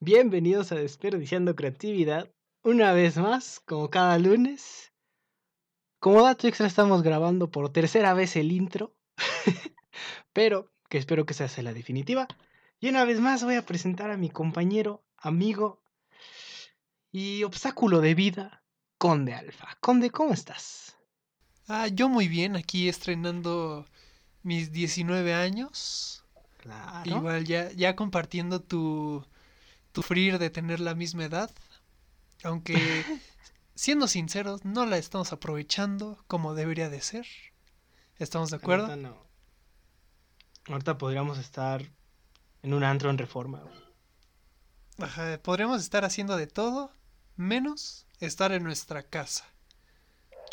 Bienvenidos a Desperdiciando Creatividad. Una vez más, como cada lunes. Como dato extra, estamos grabando por tercera vez el intro. pero que espero que se hace la definitiva. Y una vez más voy a presentar a mi compañero, amigo y obstáculo de vida, Conde Alfa. Conde, ¿cómo estás? Ah, yo muy bien, aquí estrenando mis 19 años. Claro. Igual ya, ya compartiendo tu, tu frir de tener la misma edad. Aunque, siendo sinceros, no la estamos aprovechando como debería de ser. ¿Estamos de acuerdo? Ahorita no. Ahorita podríamos estar en un antro en reforma. Ajá, podríamos estar haciendo de todo menos estar en nuestra casa.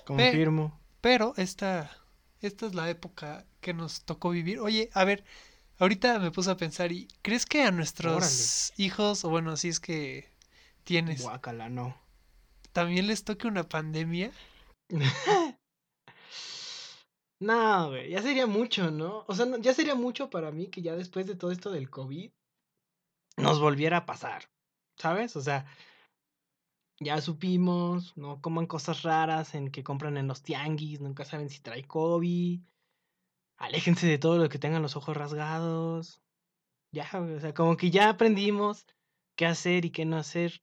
Confirmo. Pero esta, esta es la época que nos tocó vivir. Oye, a ver, ahorita me puse a pensar y ¿crees que a nuestros Órale. hijos, o bueno, si es que tienes, Guácala, no. también les toque una pandemia? No, güey, ya sería mucho, ¿no? O sea, no- ya sería mucho para mí que ya después de todo esto del COVID nos volviera a pasar, ¿sabes? O sea, ya supimos, no coman cosas raras en que compran en los tianguis, nunca saben si trae COVID. Aléjense de todo lo que tengan los ojos rasgados. Ya, o sea, como que ya aprendimos qué hacer y qué no hacer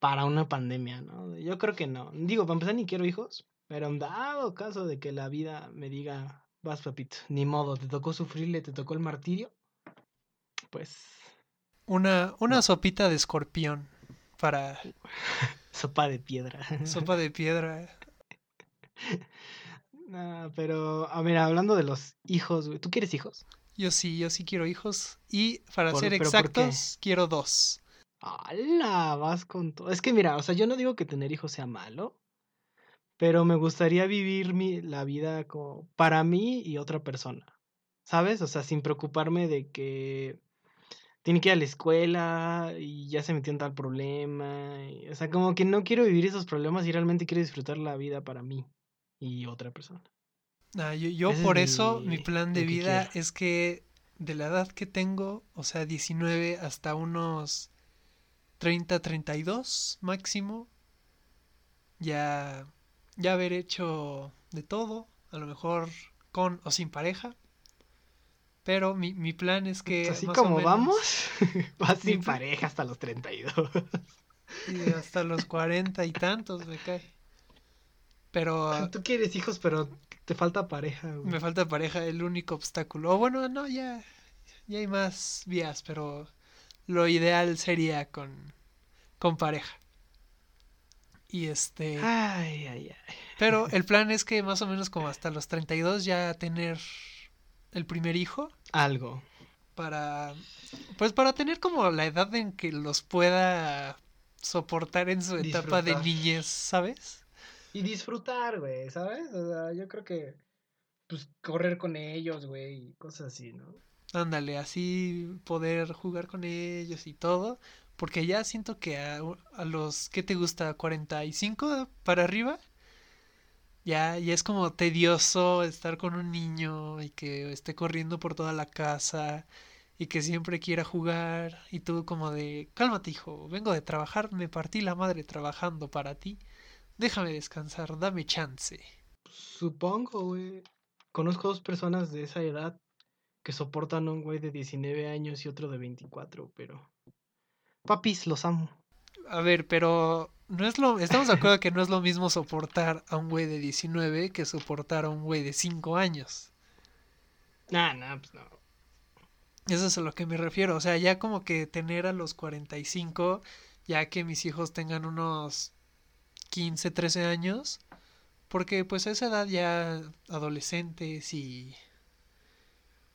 para una pandemia, ¿no? Yo creo que no. Digo, para empezar, ni quiero hijos, pero en dado caso de que la vida me diga, vas, papito, ni modo, te tocó sufrirle, te tocó el martirio, pues Una, una No. sopita de escorpión para sopa de piedra. sopa de piedra. No, pero, a ver, hablando de los hijos, güey, ¿tú quieres hijos? Yo sí, yo sí quiero hijos. Y para Por- ser exactos, quiero dos. ¡Hala! Vas con todo. Es que mira, o sea, yo no digo que tener hijos sea malo, pero me gustaría vivir mi, la vida como para mí y otra persona. ¿Sabes? O sea, sin preocuparme de que tiene que ir a la escuela y ya se metió en tal problema. y- o sea, como que no quiero vivir esos problemas y realmente quiero disfrutar la vida para mí y otra persona. Ah, yo yo es por eso, mi- mi plan de que vida es que de la edad que tengo, o sea, 19 hasta unos 30, 32 máximo, ya, ya haber hecho de todo, a lo mejor con o sin pareja. Pero mi, mi plan es que Así más o como menos- vamos, vas sin pareja hasta los 32. y hasta los 40 y tantos me cae. Pero Tú quieres hijos, pero te falta pareja. güey. Me falta pareja, el único obstáculo. O bueno, no, ya, ya hay más vías, pero lo ideal sería con, con pareja. Y este, Ay, ay, ay. pero el plan es que más o menos como hasta los 32 ya tener el primer hijo Algo. para, pues para tener como la edad en que los pueda soportar en su etapa de niñez, ¿sabes? Y disfrutar, güey, ¿sabes? O sea, yo creo que, pues, correr con ellos, güey, y cosas así, ¿no? Ándale, así poder jugar con ellos y todo. Porque ya siento que a, a los, ¿qué te gusta? ¿45 para arriba? Ya, ya es como tedioso estar con un niño y que esté corriendo por toda la casa y que siempre quiera jugar y tú como de, cálmate hijo, vengo de trabajar, me partí la madre trabajando para ti, déjame descansar, dame chance. Supongo, güey. Conozco dos personas de esa edad que soportan a un güey de 19 años y otro de 24, pero... Papis, los amo. A ver, pero no es lo, estamos de acuerdo que no es lo mismo soportar a un güey de 19 que soportar a un güey de 5 años. Nah, nah, pues no. Eso es a lo que me refiero. O sea, ya como que tener a los 45, ya que mis hijos tengan unos 15, 13 años, porque pues a esa edad ya adolescentes y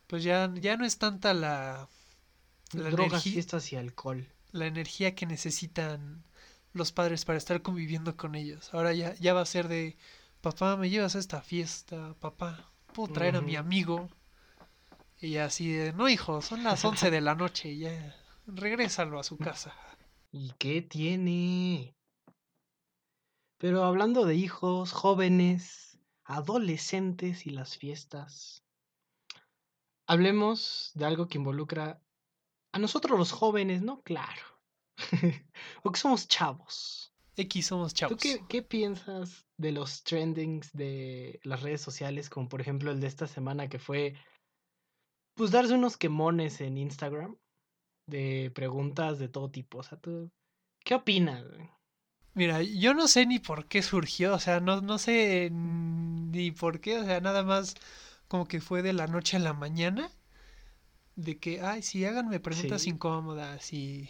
pues ya, ya no es tanta la, la Drogas, fiestas y alcohol. la energía que necesitan los padres para estar conviviendo con ellos. Ahora ya, ya va a ser de, papá, me llevas a esta fiesta, papá, puedo traer a mi amigo. Y así de, no hijo, son las 11 de la noche, ya, regrésalo a su casa. ¿Y qué tiene? Pero hablando de hijos, jóvenes, adolescentes y las fiestas, hablemos de algo que involucra A nosotros los jóvenes, ¿no? Claro. Porque somos chavos. X somos chavos. ¿Tú qué, qué, piensas de los trendings de las redes sociales? Como por ejemplo el de esta semana que fue. Pues darse unos quemones en Instagram. De preguntas de todo tipo. O sea, ¿tú qué opinas? Mira, yo no sé ni por qué surgió. O sea, no, no sé ni por qué. O sea, nada más como que fue de la noche a la mañana. De que, ay, sí, háganme preguntas Sí. incómodas y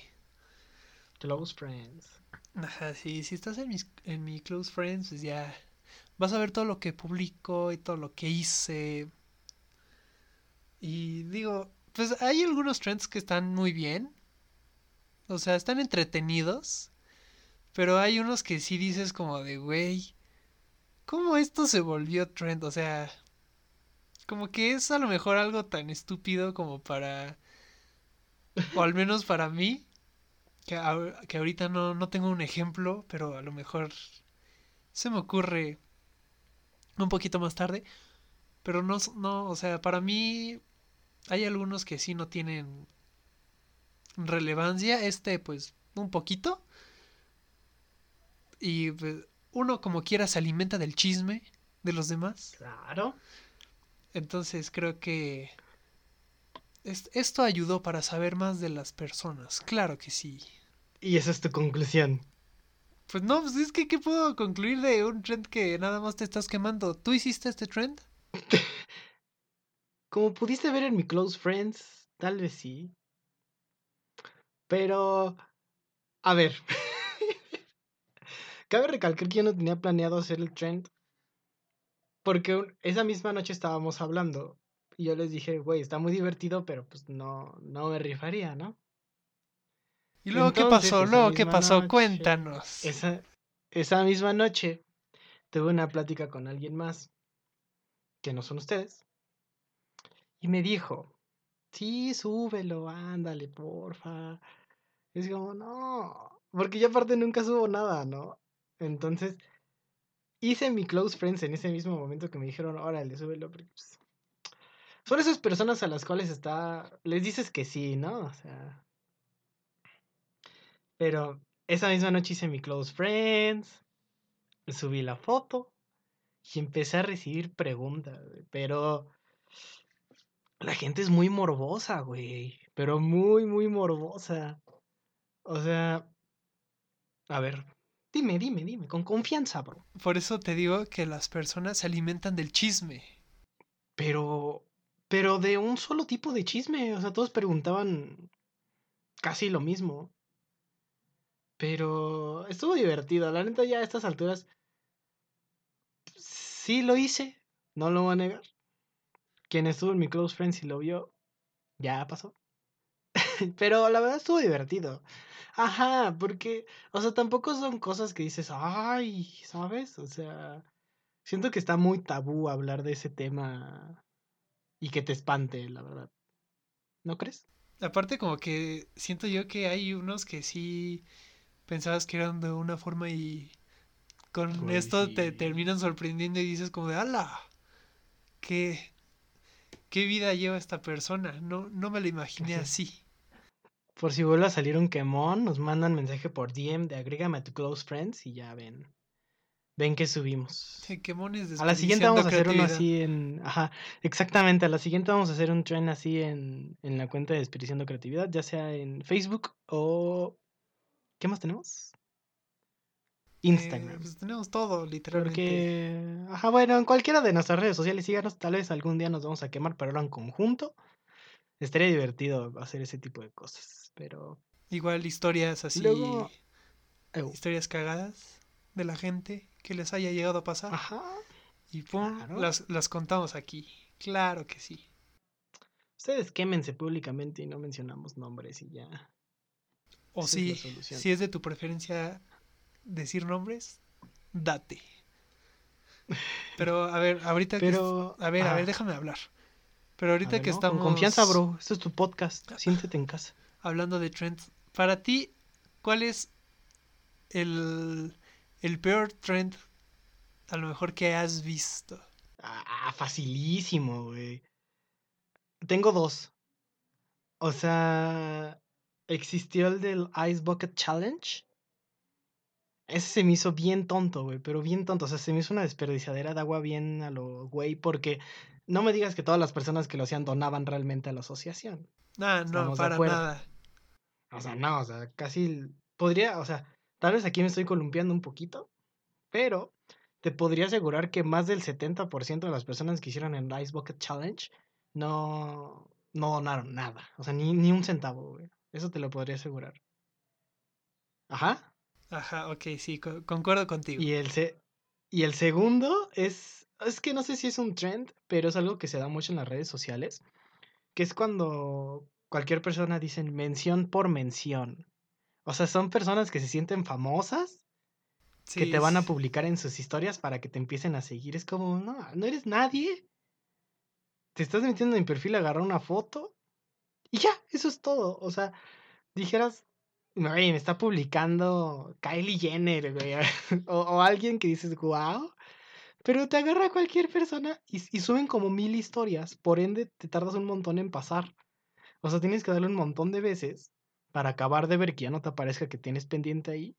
Close friends. Ajá, sí, si estás en, mis, en mi close friends, pues ya vas a ver todo lo que publico y todo lo que hice. Y digo, pues hay algunos trends que están muy bien. O sea, están entretenidos. Pero hay unos que sí dices como de, güey, ¿cómo esto se volvió trend? O sea, como que es a lo mejor algo tan estúpido como para, o al menos para mí, que, que ahorita no, no tengo un ejemplo, pero a lo mejor se me ocurre un poquito más tarde. Pero no, no, o sea, para mí hay algunos que sí no tienen relevancia. Este, pues, un poquito. Y pues, uno como quiera se alimenta del chisme de los demás. Claro. Entonces creo que es- esto ayudó para saber más de las personas. Claro que sí. Y esa es tu conclusión. Pues no, pues es que ¿qué puedo concluir de un trend que nada más te estás quemando? ¿Tú hiciste este trend? Como pudiste ver en mi Close Friends, tal vez sí. Pero, a ver. Cabe recalcar que yo no tenía planeado hacer el trend. Porque esa misma noche estábamos hablando. Y yo les dije, güey, está muy divertido, pero pues no, no me rifaría, ¿no? ¿Y luego qué pasó? ¿Luego qué pasó? noche, Cuéntanos. Esa, esa misma noche tuve una plática con alguien más, que no son ustedes, y me dijo, sí, súbelo, ándale, porfa. Y es como, no, porque yo aparte nunca subo nada, ¿no? Entonces, hice mi close friends en ese mismo momento que me dijeron, órale, súbelo, pues, son esas personas a las cuales está, les dices que sí, ¿no? O sea, pero esa misma noche hice mi close friends, subí la foto y empecé a recibir preguntas, pero la gente es muy morbosa, güey, pero muy, muy morbosa. O sea, a ver, dime, dime, dime, con confianza, bro. Por eso te digo que las personas se alimentan del chisme. Pero, pero de un solo tipo de chisme, o sea, todos preguntaban casi lo mismo. Pero estuvo divertido, la neta ya a estas alturas sí lo hice, no lo voy a negar. Quien estuvo en mi close friends y lo vio, ya pasó. Pero la verdad estuvo divertido. Ajá, porque, o sea, tampoco son cosas que dices, ay, ¿sabes? O sea, siento que está muy tabú hablar de ese tema y que te espante, la verdad. ¿No crees? Aparte como que siento yo que hay unos que sí pensabas que eran de una forma y con esto te terminan sorprendiendo y dices como de ala, qué, qué vida lleva esta persona, no, no me lo imaginé así. Por si vuelve a salir un quemón, nos mandan mensaje por DM de agrégame a tu close friends y ya ven. Ven que subimos. Quemones A la siguiente vamos a hacer uno así en. Ajá, exactamente. A la siguiente vamos a hacer un trend así en, en la cuenta de Desperdiciando Creatividad, ya sea en Facebook o. ¿Qué más tenemos? Eh, Instagram. pues tenemos todo, literalmente. Porque. Ajá, bueno, en cualquiera de nuestras redes sociales, síganos. Tal vez algún día nos vamos a quemar, pero ahora en conjunto. Estaría divertido hacer ese tipo de cosas. Pero. Igual historias así, Luego- historias cagadas de la gente que les haya llegado a pasar. Ajá. y pum, claro. las, las contamos aquí. Claro que sí. Ustedes quémense públicamente y no mencionamos nombres y ya. O Esa si, es de tu preferencia decir nombres, date. Pero a ver, ahorita que Pero. es- a ver, a ver, ah, déjame hablar. Pero ahorita ver, que ¿no? estamos Con confianza, bro. Esto es tu podcast. Siéntete en casa. Hablando de trends, para ti, ¿cuál es el, el peor trend a lo mejor que has visto? Ah, facilísimo, güey. Tengo dos. O sea, existió el del Ice Bucket Challenge. Ese se me hizo bien tonto, güey, pero bien tonto. O sea, se me hizo una desperdiciadera de agua bien a lo güey, porque no me digas que todas las personas que lo hacían donaban realmente a la asociación. Ah, no, para nada. O sea, no, o sea, casi podría, o sea, tal vez aquí me estoy columpiando un poquito, pero te podría asegurar que más del 70% de las personas que hicieron el Ice Bucket Challenge no, no donaron nada. O sea, ni, ni un centavo, güey. Eso te lo podría asegurar. Ajá. Ajá, ok, sí, concuerdo contigo. Y el, y el segundo es, es que no sé si es un trend, pero es algo que se da mucho en las redes sociales, que es cuando cualquier persona dice mención por mención. O sea, son personas que se sienten famosas, que te van a publicar en sus historias para que te empiecen a seguir. Es como, no, no eres nadie. Te estás metiendo en mi perfil, agarrar una foto y ya, eso es todo. O sea, dijeras, me está publicando Kylie Jenner, güey. o, alguien que dices, wow. Pero te agarra cualquier persona y, y, suben como mil historias. Por ende, te tardas un montón en pasar. O sea, tienes que darle un montón de veces para acabar de ver que ya no te aparezca que tienes pendiente ahí.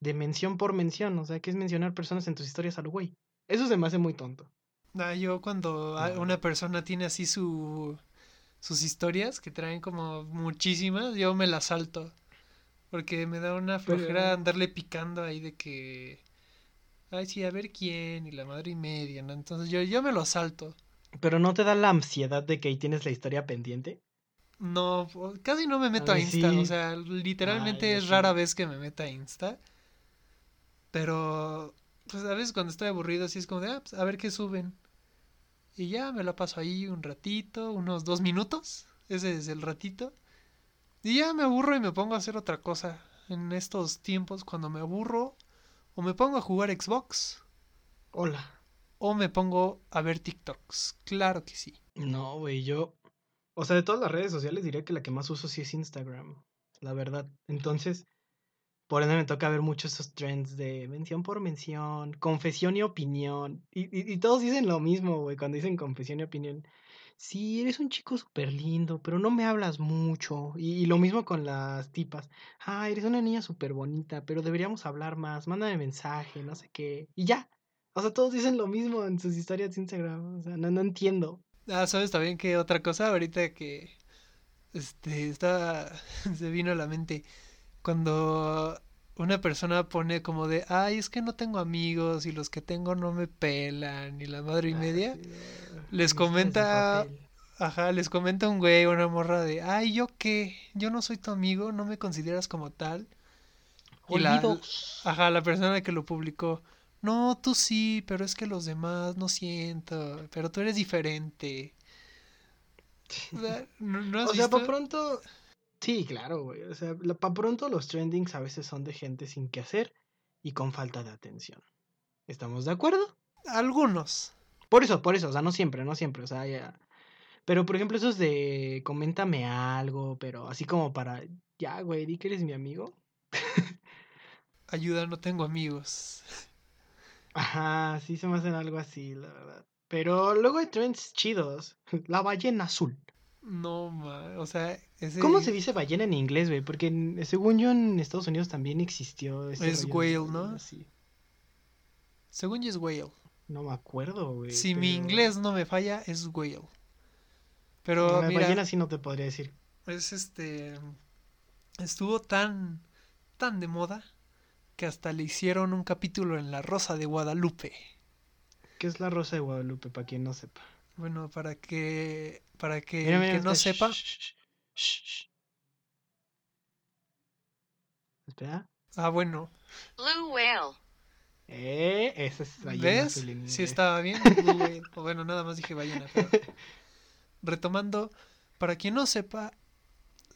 De mención por mención. O sea, que es mencionar personas en tus historias al güey. Eso se me hace muy tonto. Ah, yo cuando una persona tiene así su sus historias que traen como muchísimas, yo me las salto. Porque me da una flojera andarle picando ahí de que. Ay, sí, a ver quién, y la madre y media, ¿no? Entonces yo, yo me lo salto. ¿Pero no te da la ansiedad de que ahí tienes la historia pendiente? No, casi no me meto a, Insta. O sea, literalmente es rara vez que me meta a Insta. Pero, pues a veces cuando estoy aburrido, así es como de, ah, pues, a ver qué suben. Y ya me la paso ahí un ratito, unos dos minutos. Ese es el ratito. Y ya me aburro y me pongo a hacer otra cosa. En estos tiempos, cuando me aburro, o me pongo a jugar Xbox. Hola. O me pongo a ver TikToks. Claro que sí. No, güey, yo. O sea, de todas las redes sociales diría que la que más uso sí es Instagram. La verdad. Entonces, por eso me toca ver muchos esos trends de mención por mención, confesión y opinión. Y, y todos dicen lo mismo, güey, cuando dicen confesión y opinión sí, eres un chico súper lindo, pero no me hablas mucho. Y, lo mismo con las tipas. Ah, eres una niña súper bonita, pero deberíamos hablar más. Mándame mensaje, no sé qué. Y ya. O sea, todos dicen lo mismo en sus historias de Instagram. O sea, no, no entiendo. Ah, ¿sabes también que otra cosa? Ahorita que este está se vino a la mente cuando una persona pone como de, ay, es que no tengo amigos y los que tengo no me pelan y la madre y ah, media, les comenta, ajá, les comenta un güey, una morra de, ay, ¿yo qué? Yo no soy tu amigo, no me consideras como tal. Y la, ajá, la persona que lo publicó, no, tú sí, pero es que los demás no siento, pero tú eres diferente. O sea, ¿no, o sea por pronto Sí, claro, güey. O sea, para pronto los trendings a veces son de gente sin qué hacer y con falta de atención. ¿Estamos de acuerdo? Algunos. Por eso, por eso, o sea, no siempre, no siempre, o sea, ya. Pero por ejemplo, esos de coméntame algo, pero así como para, ya, güey, di que eres mi amigo. Ayuda, no tengo amigos. Ajá, sí se me hacen algo así, la verdad. Pero luego hay trends chidos. La ballena azul. No, ma, o sea, ¿Cómo se dice ballena en inglés, güey? Porque según yo en Estados Unidos también existió. es whale, ¿no? Sí. Según yo es whale. No me acuerdo, güey. Si mi inglés no me falla, es whale. Pero no, ballena sí no te podría decir. Es este... Estuvo tan... tan de moda que hasta le hicieron un capítulo en La Rosa de Guadalupe. ¿Qué es La Rosa de Guadalupe, para quien no sepa? Bueno, para que para que que no sepa. Espera. Ah, bueno. Blue whale. Eh, esa es ballena ¿Ves? Sí estaba bien. o bueno, nada más dije ballena. Retomando, para quien no sepa,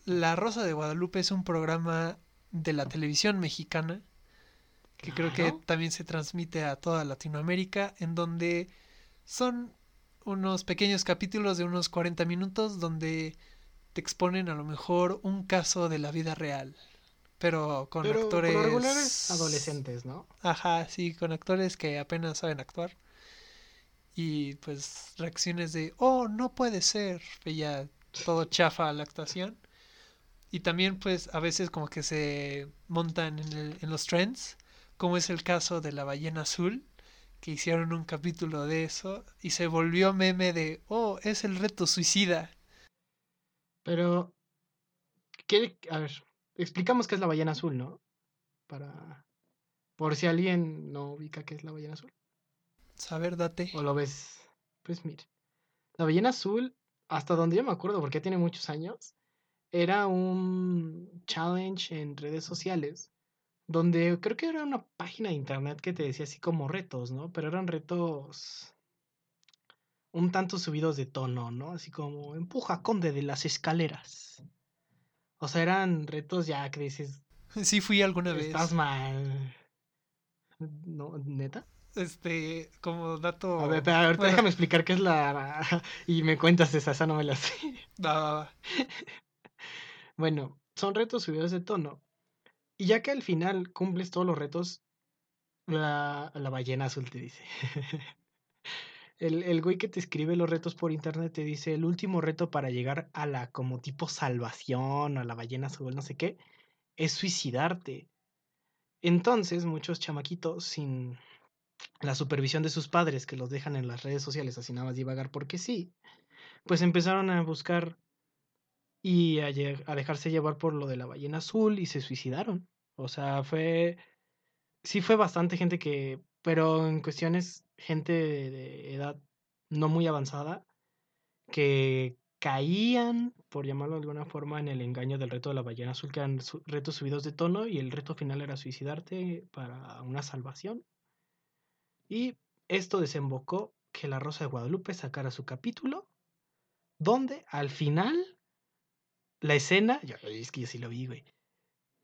La Rosa de Guadalupe es un programa de la televisión mexicana que creo que también se transmite a toda Latinoamérica, en donde son unos pequeños capítulos de unos 40 minutos donde te exponen a lo mejor un caso de la vida real. Pero con actores. adolescentes, ¿no? Ajá, sí, con actores que apenas saben actuar. Y pues reacciones de, oh, no puede ser. Y ya todo chafa la actuación. Y también pues a veces como que se montan en, el- en los trends, como es el caso de la ballena azul, que hicieron un capítulo de eso y se volvió meme de, oh, es el reto suicida. Pero, ¿qué? A ver, explicamos qué es la ballena azul, ¿no? Para... Por si alguien no ubica qué es la ballena azul. Saber, date. O lo ves. Pues mire. La ballena azul, hasta donde yo me acuerdo, porque tiene muchos años, era un challenge en redes sociales. Donde creo que era una página de internet que te decía así como retos, ¿no? Pero eran retos un tanto subidos de tono, ¿no? Así como empuja conde de las escaleras. O sea, eran retos ya que dices, Sí fui alguna vez. estás mal. ¿No? ¿Neta? Este, como dato... A ver, pero ahorita bueno, déjame explicar qué es la... y me cuentas esa, esa no me la sé. va, va, va. Bueno, son retos subidos de tono. Y ya que al final cumples todos los retos, la, la ballena azul te dice. El, el güey que te escribe los retos por internet te dice el último reto para llegar a la como tipo salvación, a la ballena azul, no sé qué, es suicidarte. Entonces, muchos chamaquitos sin la supervisión de sus padres que los dejan en las redes sociales así nada más divagar porque sí, pues empezaron a buscar y a, a dejarse llevar por lo de la ballena azul y se suicidaron. O sea, fue, sí fue bastante gente que, pero en cuestiones, gente de, edad no muy avanzada, que caían, por llamarlo de alguna forma, en el engaño del reto de la ballena azul, que eran retos subidos de tono y el reto final era suicidarte para una salvación. Y esto desembocó que la Rosa de Guadalupe sacara su capítulo, donde al final la escena, es que yo sí lo vi, güey.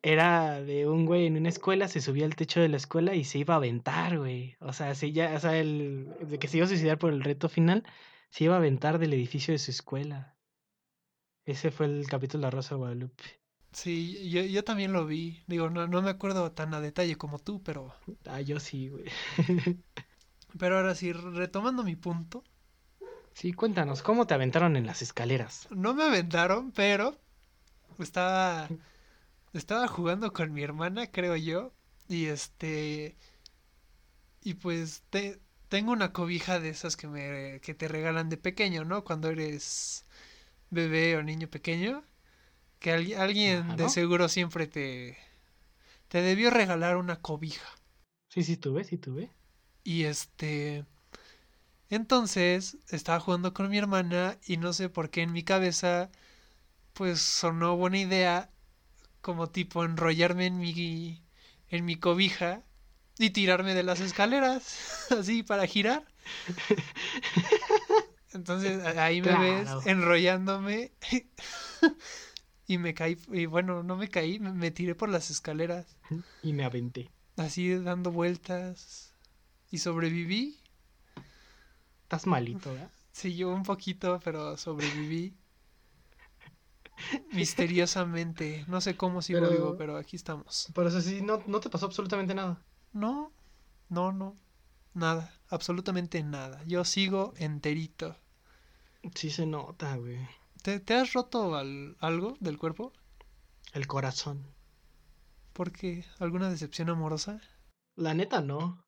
Era de un güey en una escuela, se subía al techo de la escuela y se iba a aventar, güey. O sea, se ya, o sea, el, de que se iba a suicidar por el reto final, se iba a aventar del edificio de su escuela. Ese fue el capítulo de La Rosa de Guadalupe. Sí, yo, yo también lo vi. Digo, no, no me acuerdo tan a detalle como tú, pero... Ah, yo sí, güey. Pero ahora sí, retomando mi punto, Sí, cuéntanos, ¿cómo te aventaron en las escaleras? no me aventaron, pero estaba, estaba jugando con mi hermana, creo yo, y este, y pues te, tengo una cobija de esas que me, que te regalan de pequeño, ¿no? Cuando eres bebé o niño pequeño, que alguien, de seguro siempre te, te debió regalar una cobija. Sí, sí tuve, sí tuve. Y este. Entonces estaba jugando con mi hermana y no sé por qué en mi cabeza pues sonó buena idea como tipo enrollarme en mi en mi cobija y tirarme de las escaleras así para girar. Entonces ahí me ves enrollándome y me caí y bueno, no me caí, me, me tiré por las escaleras Y me aventé. así dando vueltas y sobreviví. Estás malito, ¿verdad? Sí, yo un poquito, pero sobreviví. Misteriosamente. No sé cómo sigo Pero- vivo, pero aquí estamos. Por eso sí, no, no te pasó absolutamente nada. No, no, no. Nada. Absolutamente nada. Yo sigo enterito. Sí se nota, güey. ¿Te, te has roto al- algo del cuerpo? El corazón. ¿Por qué? ¿Alguna decepción amorosa? La neta no.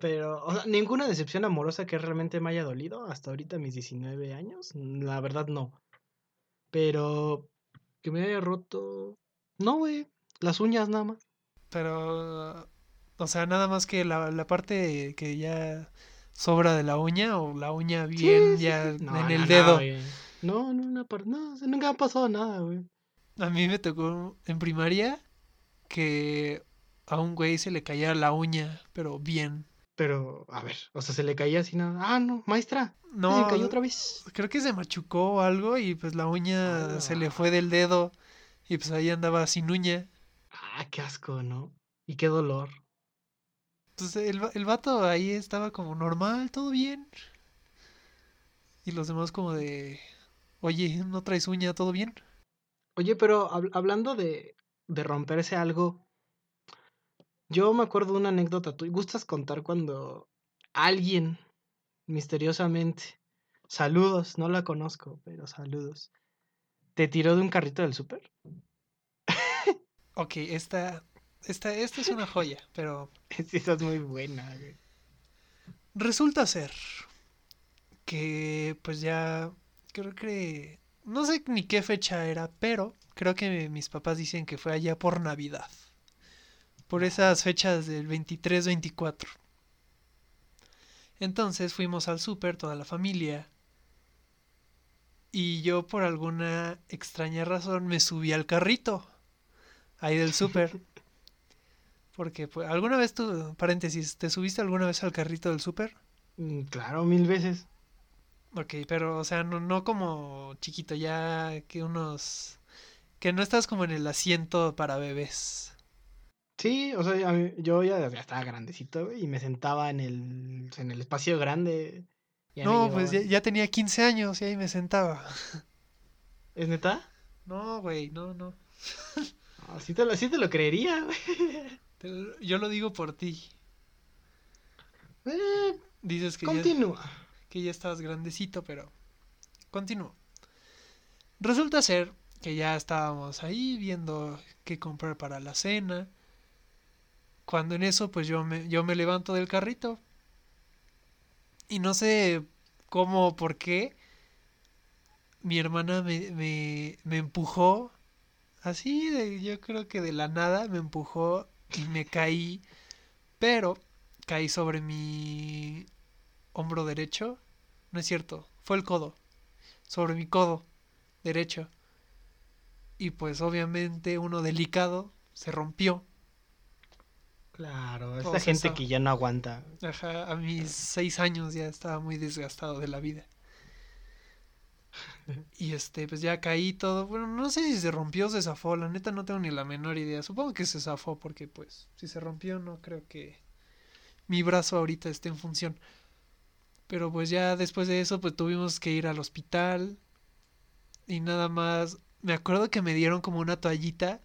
Pero, o sea, ninguna decepción amorosa que realmente me haya dolido hasta ahorita mis 19 años. La verdad no. Pero que me haya roto. No, güey. Las uñas nada más. Pero, o sea, nada más que la, la parte que ya sobra de la uña o la uña bien Sí, ya sí. No, en no, el no, dedo. No, no, no, o sea, nunca ha pasado nada, güey. A mí me tocó en primaria que a un güey se le caía la uña, pero bien. Pero, a ver, o sea, se le caía así nada. Ah, no, maestra. Se le No, cayó otra vez. creo que se machucó o algo y pues la uña se le fue del dedo y pues ahí andaba sin uña. Ah, qué asco, ¿no? Y qué dolor. Entonces el, va- el vato ahí estaba como normal, todo bien. Y los demás como de, oye, ¿no traes uña? ¿Todo bien? Oye, pero hab- hablando de, de romperse algo, yo me acuerdo de una anécdota. ¿Tú gustas contar cuando alguien misteriosamente, saludos, no la conozco, pero saludos, ¿Te tiró de un carrito del súper? Ok, esta, esta, esta es una joya, pero esa es muy buena, güey. resulta ser que pues ya creo que no sé ni qué fecha era, pero creo que mis papás dicen que fue allá por Navidad. Por esas fechas del 23-24. Entonces fuimos al súper, toda la familia. Y yo por alguna extraña razón me subí al carrito. Ahí del súper. Porque pues, alguna vez tú, paréntesis, ¿te subiste alguna vez al carrito del súper? Mm, Claro, mil veces. Ok, pero o sea, no, no como chiquito, ya que unos... Que no estás como en el asiento para bebés. Sí, o sea, mí- yo ya, ya estaba grandecito y me sentaba en el, en el espacio grande. Ya No, pues ya, ya tenía 15 años y ahí me sentaba. ¿Es neta? No, güey, no, no. No, sí, te lo, sí te lo creería, güey. Yo lo digo por ti. Eh, Dices que ya, continúa. que ya estabas grandecito, pero continúo. Resulta ser que ya estábamos ahí viendo qué comprar para la cena. Cuando en eso, pues yo me, yo me levanto del carrito. Y no sé cómo o por qué. Mi hermana me, me, me empujó. Así, de, yo creo que de la nada me empujó y me caí. Pero caí sobre mi hombro derecho. No es cierto, fue el codo. Sobre mi codo derecho. Y pues obviamente uno delicado se rompió. Claro, esta Todos gente eso. que ya no aguanta. Ajá, a mis seis años ya estaba muy desgastado de la vida. Y este, pues ya caí todo. Bueno, no sé si se rompió o se zafó. La neta no tengo ni la menor idea. Supongo que se zafó porque pues si se rompió no creo que mi brazo ahorita esté en función. Pero pues ya después de eso pues tuvimos que ir al hospital. Y nada más. Me acuerdo que me dieron como una toallita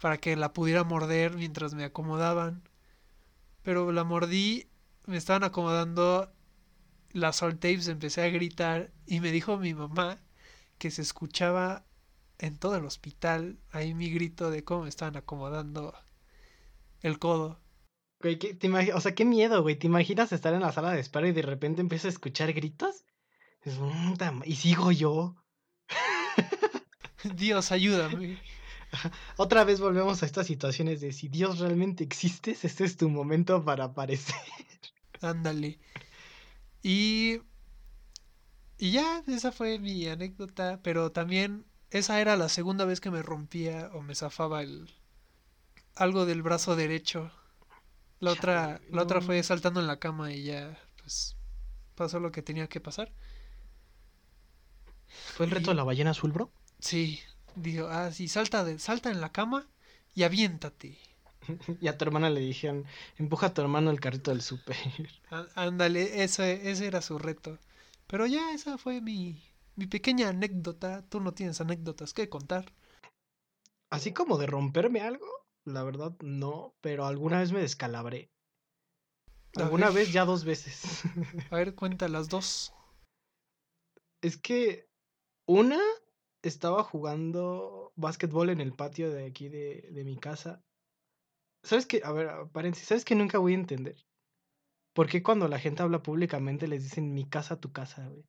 para que la pudiera morder mientras me acomodaban. Pero la mordí, me estaban acomodando las salt tapes, empecé a gritar y me dijo mi mamá que se escuchaba en todo el hospital ahí mi grito de cómo me estaban acomodando el codo. Güey, ¿qué- te o sea, qué miedo, güey. ¿Te imaginas estar en la sala de espera y de repente empiezas a escuchar gritos? Es, "Puta ma- y sigo yo. Dios, ayúdame. Otra vez volvemos a estas situaciones de si Dios realmente existes, este es tu momento para aparecer. Ándale. Y y ya, esa fue mi anécdota, pero también esa era la segunda vez que me rompía o me zafaba el algo del brazo derecho. La otra, la otra fue saltando en la cama y ya, pues, pasó lo que tenía que pasar. ¿Fue el reto de la ballena azul, bro? Sí, dijo, ah, sí, salta de, salta en la cama y aviéntate. Y a tu hermana le dijeron, empuja a tu hermano el carrito del súper. Á- Ándale, ese, ese era su reto. Pero ya, esa fue mi, mi pequeña anécdota. Tú no tienes anécdotas que contar. Así como de romperme algo, la verdad no, pero alguna vez me descalabré. Alguna vez ya dos veces. A ver, cuenta las dos. Es que una estaba jugando básquetbol en el patio de aquí de, de mi casa. ¿Sabes qué? A ver, paréntesis, ¿sabes qué nunca voy a entender? ¿Por qué cuando la gente habla públicamente les dicen mi casa, tu casa, güey?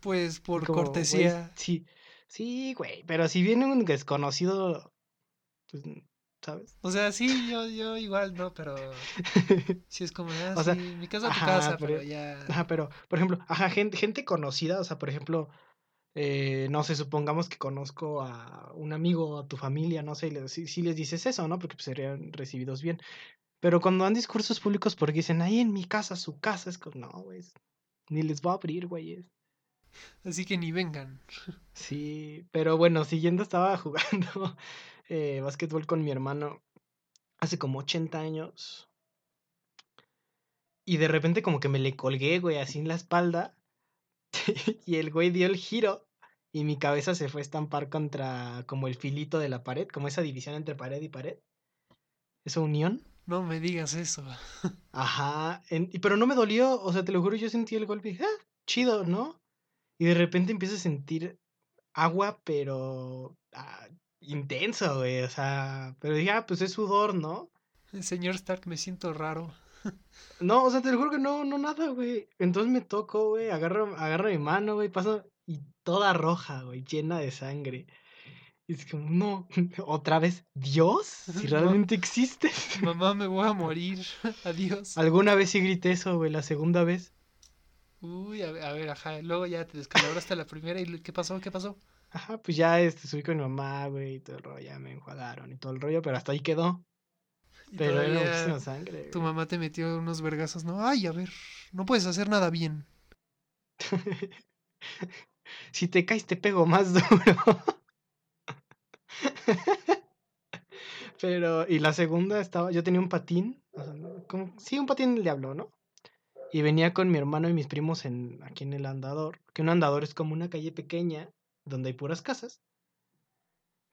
Pues por Como, güey, cortesía. sí, sí, güey, pero si viene un desconocido, pues, ¿sabes? O sea, sí, yo, yo igual, ¿no? Pero sí es como, ah, O sea, sí, mi casa, tu ajá, casa, pero- pero ya. Ajá, pero, por ejemplo, ajá, gente, gente conocida, o sea, por ejemplo, eh, no sé, supongamos que conozco a un amigo, a tu familia, no sé, y les, dices eso, ¿no? Porque pues, serían recibidos bien. Pero cuando dan discursos públicos porque dicen, ahí en mi casa, su casa, es como, no, güey, ni les voy a abrir, güey. Así que ni vengan. Sí, pero bueno, siguiendo estaba jugando eh, básquetbol con mi hermano hace como 80 años. Y de repente como que me le colgué, güey, así en la espalda. y el güey dio el giro y mi cabeza se fue a estampar contra como el filito de la pared, como esa división entre pared y pared. Esa unión. No me digas eso. Ajá, en- pero no me dolió, o sea, te lo juro, yo sentí el golpe y dije, ah, chido, ¿no? Y de repente empiezo a sentir agua, pero ah, intenso, güey. O sea, pero dije, ah, pues es sudor, ¿no? Señor Stark, me siento raro. No, o sea, te lo juro que no, no nada, güey. Entonces me toco, güey, agarro, agarro mi mano, güey, paso y toda roja, güey, llena de sangre. Y es como, no, otra vez, ¿Dios? Si No. realmente existes. Mamá, me voy a morir. Adiós. Alguna vez sí grité eso, güey, la segunda vez. Uy, a ver, a ver, ajá. Luego ya te descalabraste la primera y ¿qué pasó? ¿Qué pasó? Ajá, pues ya este, subí con mi mamá, güey, y todo el rollo, ya me enjuagaron y todo el rollo, pero hasta ahí quedó. Pero era muchísima sangre. tu mamá te metió unos vergazos, ¿no? Ay, a ver, no puedes hacer nada bien. si te caes, te pego más duro. Pero, y la segunda estaba, yo tenía un patín, o sea, ¿no? como, sí, un patín del diablo, ¿no? Y venía con mi hermano y mis primos en, aquí en el andador, que un andador es como una calle pequeña donde hay puras casas,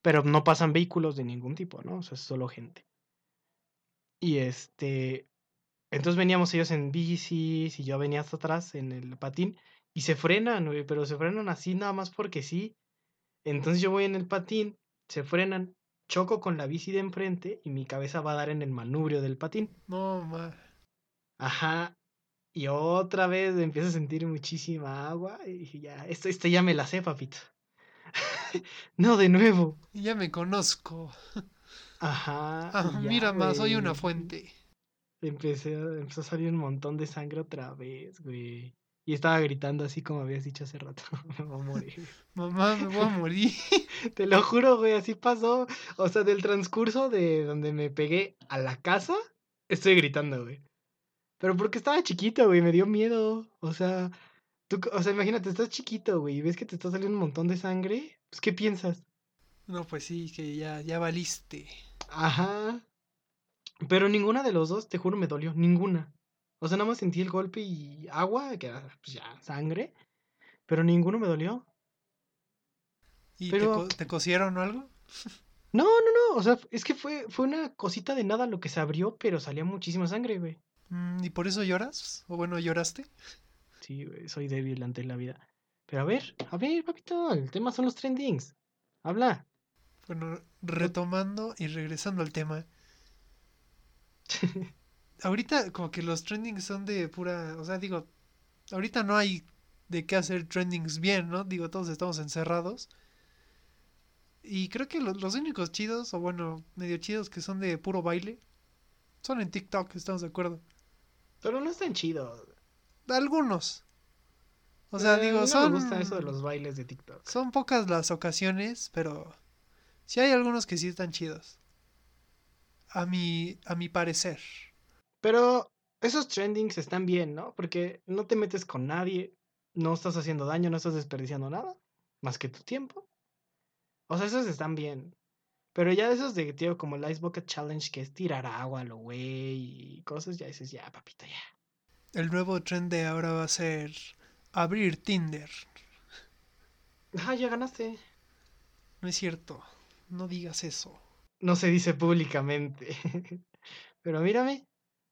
pero no pasan vehículos de ningún tipo, ¿no? O sea, es solo gente. Y este, entonces veníamos ellos en bicis y yo venía hasta atrás en el patín y se frenan, güey, pero se frenan así nada más porque sí. Entonces yo voy en el patín, se frenan, choco con la bici de enfrente y mi cabeza va a dar en el manubrio del patín. No, ma. Ajá. Y otra vez empiezo a sentir muchísima agua y dije, ya, esto, esto ya me la sé, papito. no, de nuevo. Ya me conozco. Ajá. Ah, ya, mira, ma, soy una fuente. Empecé, a- empezó a salir un montón de sangre otra vez, güey. Y estaba gritando así como habías dicho hace rato. Me voy a morir. Mamá, me voy a morir. Te lo juro, güey, así pasó. O sea, del transcurso de donde me pegué a la casa, estoy gritando, güey. Pero porque estaba chiquito, güey, me dio miedo. O sea, tú, o sea, imagínate, estás chiquito, güey, y ves que te está saliendo un montón de sangre. Pues, ¿qué piensas? No, pues sí, que ya, ya valiste. Ajá. Pero ninguna de los dos, te juro, me dolió. Ninguna. O sea, nada más sentí el golpe y agua, que era pues ya sangre. Pero ninguno me dolió. ¿Y Pero- te, co- te cosieron o algo? No, no, no. O sea, es que fue, fue una cosita de nada lo que se abrió, pero salía muchísima sangre, güey. Mm, ¿Y por eso lloras? ¿O bueno, lloraste? Sí, güey, soy débil ante la vida. Pero a ver, a ver, papito, el tema son los trendings. Habla. Bueno, retomando y regresando al tema. Ahorita como que los trendings son de pura, o sea, digo, ahorita no hay de qué hacer trendings bien, ¿no? Digo, todos estamos encerrados. Y creo que los, los únicos chidos, o bueno, medio chidos que son de puro baile, son en TikTok, estamos de acuerdo. Pero no es tan chido. Algunos. O sea, Eh, digo, no son... me gusta eso de los bailes de TikTok. Son pocas las ocasiones, pero sí hay algunos que sí están chidos. A mi, a mi parecer. Pero esos trendings están bien, ¿no? Porque no te metes con nadie, no estás haciendo daño, no estás desperdiciando nada, más que tu tiempo. O sea, esos están bien. Pero ya esos de, tío, como el Ice Bucket Challenge, que es tirar agua lo güey y cosas, ya dices, ya, papito, ya. El nuevo trend de ahora va a ser abrir Tinder. Ah, ya ganaste. No es cierto. No digas eso. No se dice públicamente. Pero mírame,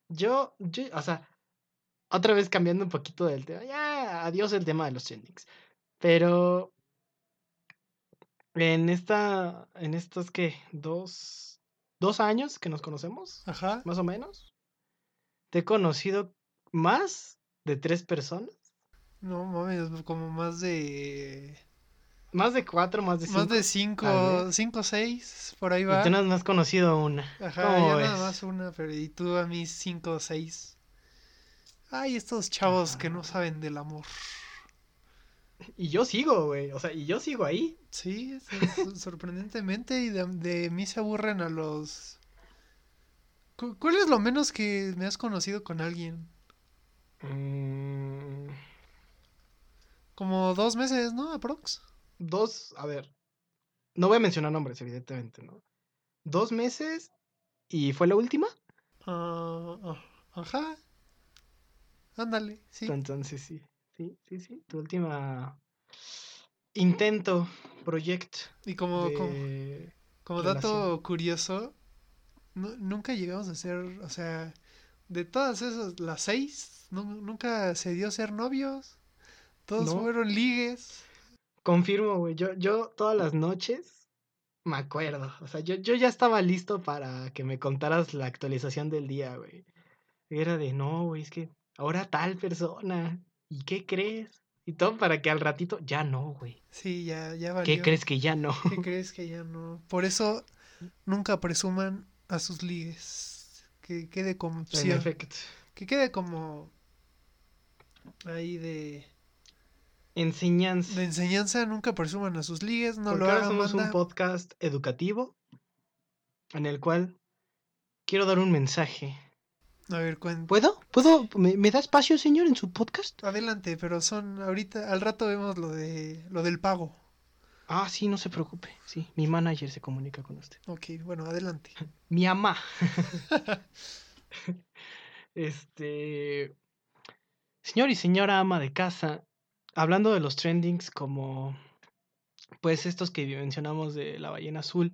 yo, yo, o sea, otra vez cambiando un poquito del tema. Ya, adiós el tema de los trendings. Pero en esta, en estos que dos, dos años que nos conocemos, Ajá. más o menos, te he conocido más de tres personas, No mames, como más de. Más de cuatro, más de cinco. Más de cinco, cinco, seis, por ahí Y va. tú no has conocido una. Ajá, ¿Cómo yo nada más una, pero y tú a mí cinco o seis. Ay, estos chavos que no saben del amor. Y yo sigo, güey. O sea, y yo sigo ahí. Sí, sorprendentemente, y de, de mí se aburren a los... Cu- ¿Cuál es lo menos que me has conocido con alguien? Mm, Como dos meses, ¿no? Aprox. Dos, a ver. No voy a mencionar nombres, evidentemente, ¿no? Dos meses y fue la última. Ah, ajá. Ándale, sí. Entonces sí, sí, sí, sí. Tu última intento, proyecto Y como, como, de... como dato curioso, nu- nunca llegamos a ser, o sea, de todas esas, las seis, nu- nunca se dio ser novios. Todos No. fueron ligues. Confirmo, güey. Yo, yo todas las noches me acuerdo. O sea, yo, yo ya estaba listo para que me contaras la actualización del día, güey. Era de, no, güey, es que ahora tal persona. ¿Y qué crees? Y todo para que al ratito, ya no, güey. Sí, ya, ya valió. ¿Qué crees que ya no? ¿Qué crees que ya no? Por eso nunca presuman a sus ligues. Que quede como... En sí, efecto. que quede como... Ahí de... Enseñanza. De enseñanza, nunca presuman a sus ligues, no Porque lo ahora hagan, somos un podcast educativo en el cual quiero dar un mensaje. A ver, cuenta. ¿Puedo? ¿Puedo? ¿Me, me da espacio, señor, en su podcast? Adelante, pero son ahorita, al rato vemos lo de lo del pago. Ah, sí, no se preocupe. Sí, mi manager se comunica con usted. Ok, bueno, adelante. Mi ama. este. Señor y señora ama de casa, hablando de los trendings como. Pues estos que mencionamos de la ballena azul.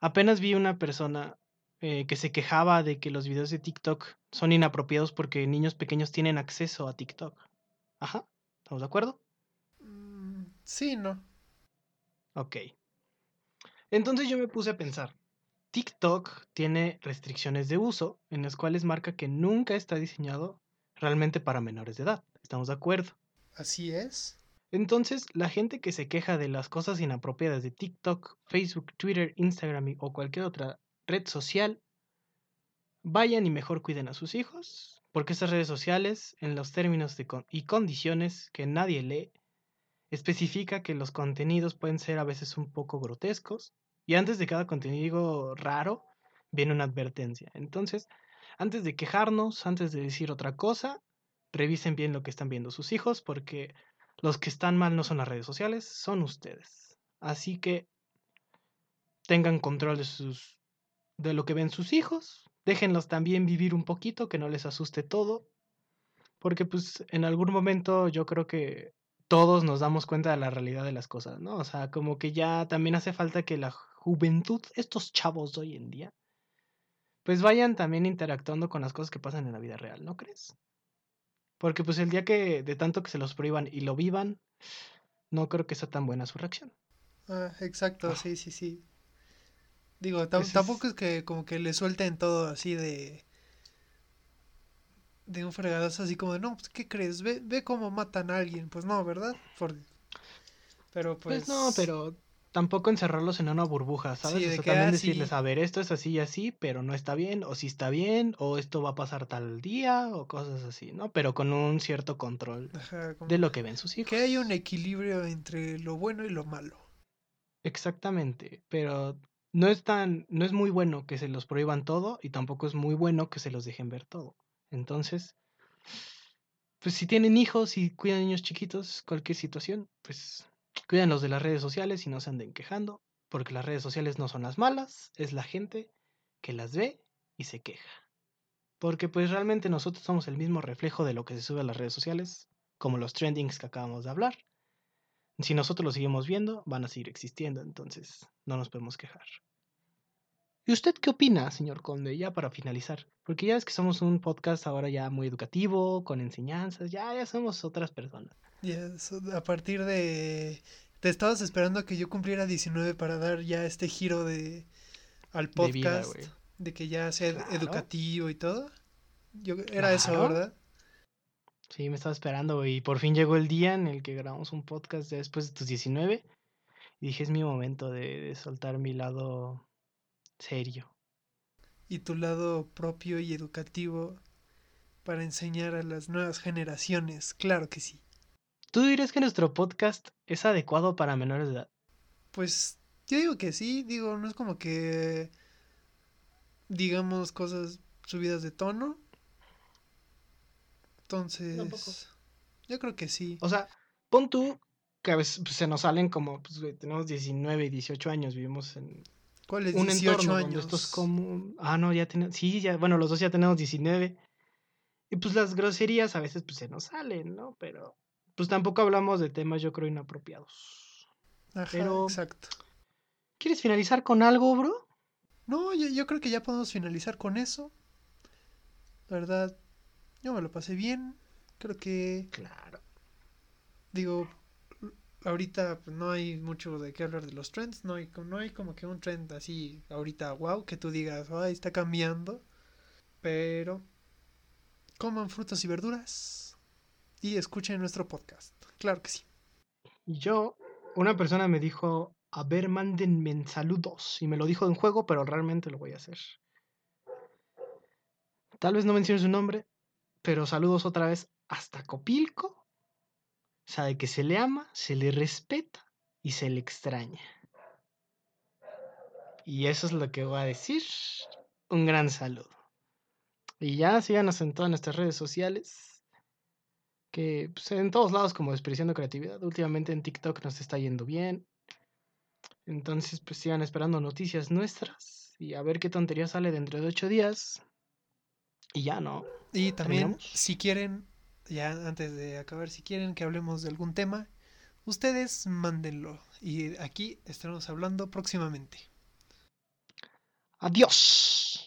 Apenas vi una persona eh, que se quejaba de que los videos de TikTok son inapropiados porque niños pequeños tienen acceso a TikTok. Ajá, ¿estamos de acuerdo? Mm, sí, no. Ok. Entonces yo me puse a pensar. TikTok tiene restricciones de uso en las cuales marca que nunca está diseñado realmente para menores de edad. ¿Estamos de acuerdo? Así es. Entonces, la gente que se queja de las cosas inapropiadas de TikTok, Facebook, Twitter, Instagram o cualquier otra red social, vayan y mejor cuiden a sus hijos, porque estas redes sociales, en los términos de con- y condiciones que nadie lee, especifica que los contenidos pueden ser a veces un poco grotescos, y antes de cada contenido raro, viene una advertencia. Entonces, antes de quejarnos, antes de decir otra cosa, revisen bien lo que están viendo sus hijos, porque los que están mal no son las redes sociales, son ustedes. Así que tengan control de sus de lo que ven sus hijos, déjenlos también vivir un poquito, que no les asuste todo, porque pues en algún momento yo creo que todos nos damos cuenta de la realidad de las cosas, ¿no? O sea, como que ya también hace falta que la juventud, estos chavos de hoy en día, pues vayan también interactuando con las cosas que pasan en la vida real, ¿no crees? Porque pues el día que de tanto que se los prohíban y lo vivan, no creo que sea tan buena su reacción. Ah, exacto, Ah. sí, sí, sí. Digo, es- tampoco es que como que le suelten todo así de de un fregadazo así como de, no, pues, ¿qué crees? Ve, ve cómo matan a alguien. Pues no, ¿verdad? Por... Pero pues... Pues, no, pero tampoco encerrarlos en una burbuja, ¿sabes? Sí, o sea, también ah, decirles, sí. a ver, esto es así y así, pero no está bien, o si está bien, o esto va a pasar tal día, o cosas así, ¿no? Pero con un cierto control Ajá, como de lo que ven sus hijos. que hay un equilibrio entre lo bueno y lo malo. Exactamente, pero no es tan, no es muy bueno que se los prohíban todo y tampoco es muy bueno que se los dejen ver todo. Entonces, pues si tienen hijos y cuidan niños chiquitos, cualquier situación, pues cuídenlos de las redes sociales y no se anden quejando, porque las redes sociales no son las malas, es la gente que las ve y se queja. Porque pues realmente nosotros somos el mismo reflejo de lo que se sube a las redes sociales, como los trendings que acabamos de hablar. Si nosotros los seguimos viendo, van a seguir existiendo, entonces no nos podemos quejar. ¿Y usted qué opina, señor Conde, ya para finalizar? Porque ya es que somos un podcast ahora ya muy educativo, con enseñanzas, ya, ya somos otras personas. A partir de... Te estabas esperando a que yo cumpliera 19 para dar ya este giro de al De vida, podcast, de que ya sea Claro. educativo y todo. Yo era eso. ¿verdad? Sí, me estaba esperando, y por fin llegó el día en el que grabamos un podcast ya después de tus 19. Y dije, es mi momento de, de soltar mi lado serio. Y tu lado propio y educativo para enseñar a las nuevas generaciones, claro que sí. ¿Tú dirías que nuestro podcast es adecuado para menores de edad? Pues yo digo que sí, digo, no es como que digamos cosas subidas de tono. Entonces, yo creo que sí. O sea, pon tú que a veces pues, se nos salen como, pues, tenemos 19 y 18 años, vivimos en ¿Cuál es un 18 entorno años? esto es como... Ah, no, ya tenemos... Sí, ya, bueno, los dos ya tenemos 19. Y pues las groserías a veces pues se nos salen, ¿no? Pero pues tampoco hablamos de temas, yo creo, inapropiados. Ajá, pero- exacto. ¿Quieres finalizar con algo, bro? No, yo, yo creo que ya podemos finalizar con eso. La verdad, yo me lo pasé bien. Creo que, Claro. digo, ahorita pues, no hay mucho de qué hablar de los trends, no hay, no hay como que un trend así ahorita, wow, que tú digas, ay, está cambiando, pero coman frutas y verduras y escuchen nuestro podcast, claro que sí. Yo, una persona me dijo, a ver, mándenme saludos, y me lo dijo en juego, pero realmente lo voy a hacer. Tal vez no mencione su nombre, pero saludos otra vez hasta Copilco sabe que se le ama, se le respeta y se le extraña. Y eso es lo que voy a decir. Un gran saludo. Y ya síganos en todas nuestras redes sociales. Que pues, en todos lados como expresión de creatividad. Últimamente en TikTok nos está yendo bien. Entonces pues sigan esperando noticias nuestras. Y a ver qué tontería sale dentro de ocho días. Y ya, ¿no? Y también, si quieren ya antes de acabar, si quieren que hablemos de algún tema, ustedes mándenlo. Y aquí estaremos hablando próximamente. Adiós.